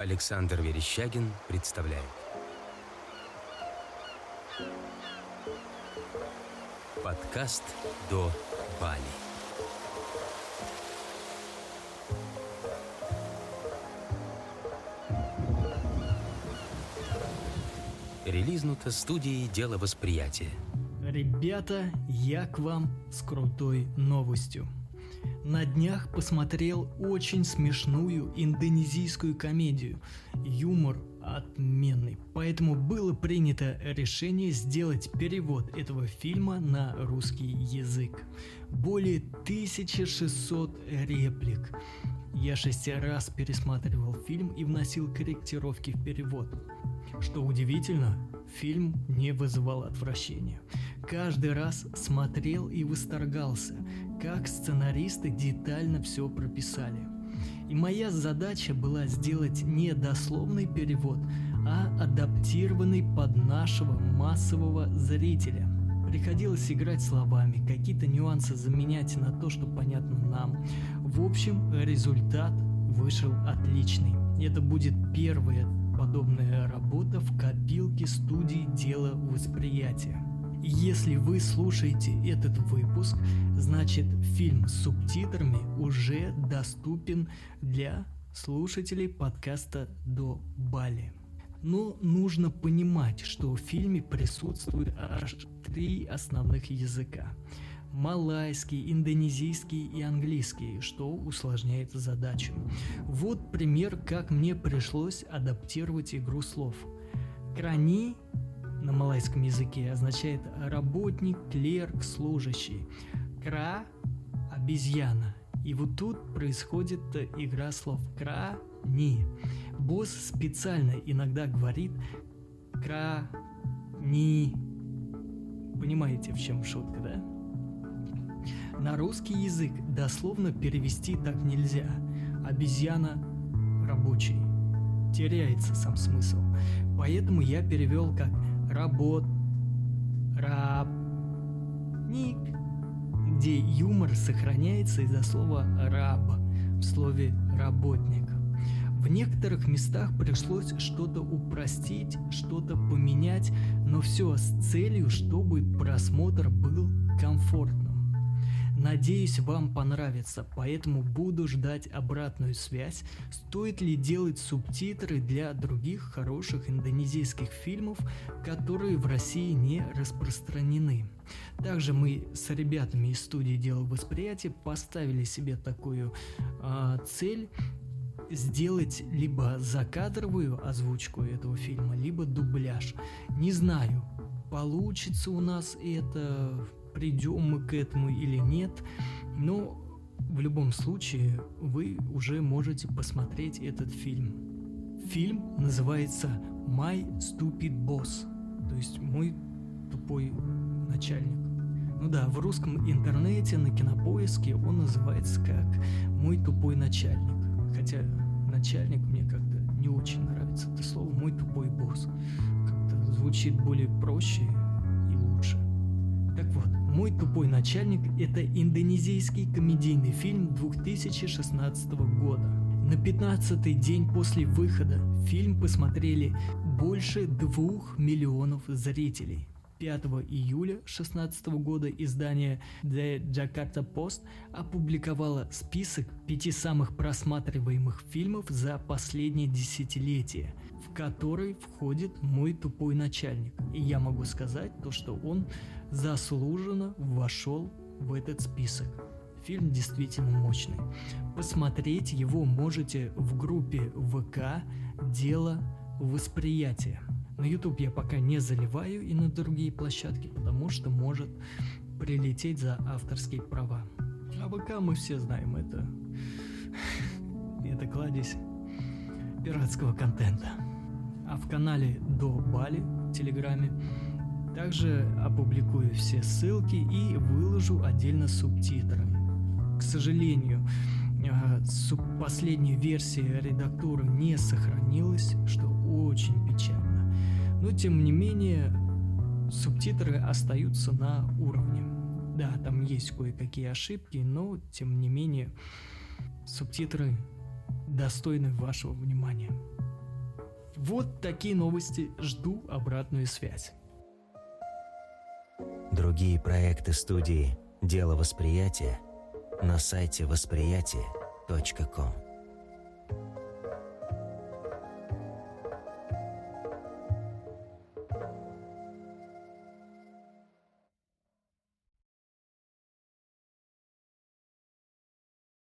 Александр Верещагин представляет. Подкаст «До Бали» Релизнуто студией «Дело восприятия» Ребята, я к вам с крутой новостью. На днях посмотрел очень смешную индонезийскую комедию. Юмор отменный. Поэтому было принято решение сделать перевод этого фильма на русский язык. Более 1600 реплик. Я шесть раз пересматривал фильм и вносил корректировки в перевод. Что удивительно, фильм не вызывал отвращения. Каждый раз смотрел и восторгался, как сценаристы детально все прописали. И моя задача была сделать не дословный перевод, а адаптированный под нашего массового зрителя. Приходилось играть словами, какие-то нюансы заменять на то, что понятно нам. В общем, результат вышел отличный. Это будет первая подобная работа в копилке студии «Дело восприятия». Если вы слушаете этот выпуск, значит фильм с субтитрами уже доступен для слушателей подкаста «До Бали». Но нужно понимать, что в фильме присутствует аж три основных языка малайский, индонезийский и английский, что усложняет задачу. Вот пример, как мне пришлось адаптировать игру слов. Крани на малайском языке означает работник, клерк, служащий. Кра – обезьяна. И вот тут происходит игра слов кра ни. Босс специально иногда говорит кра ни. Понимаете, в чем шутка, да? На русский язык дословно перевести так нельзя. Обезьяна рабочий. Теряется сам смысл. Поэтому я перевел как работ, раб, ник, где юмор сохраняется из-за слова раб в слове работник. В некоторых местах пришлось что-то упростить, что-то поменять, но все с целью, чтобы просмотр был комфортным. Надеюсь, вам понравится, поэтому буду ждать обратную связь, стоит ли делать субтитры для других хороших индонезийских фильмов, которые в России не распространены. Также мы с ребятами из студии «Дело восприятия» поставили себе такую э, цель сделать либо закадровую озвучку этого фильма, либо дубляж. Не знаю, получится у нас это придем мы к этому или нет, но в любом случае вы уже можете посмотреть этот фильм. Фильм называется My Stupid Boss, то есть мой тупой начальник. Ну да, в русском интернете на кинопоиске он называется как «Мой тупой начальник». Хотя начальник мне как-то не очень нравится это слово «Мой тупой босс». Как-то звучит более проще «Мой тупой начальник» — это индонезийский комедийный фильм 2016 года. На 15-й день после выхода фильм посмотрели больше двух миллионов зрителей. 5 июля 2016 года издание The Jakarta Post опубликовало список пяти самых просматриваемых фильмов за последнее десятилетие, который входит «Мой тупой начальник». И я могу сказать то, что он заслуженно вошел в этот список. Фильм действительно мощный. Посмотреть его можете в группе ВК «Дело восприятия». На YouTube я пока не заливаю и на другие площадки, потому что может прилететь за авторские права. А ВК мы все знаем, это... это кладезь пиратского контента. А в канале До Бали в Телеграме также опубликую все ссылки и выложу отдельно субтитры. К сожалению, а, последняя версия редактуры не сохранилась, что очень печально. Но тем не менее, субтитры остаются на уровне. Да, там есть кое-какие ошибки, но тем не менее, субтитры достойны вашего внимания. Вот такие новости. Жду обратную связь. Другие проекты студии «Дело восприятия» на сайте восприятие.ком.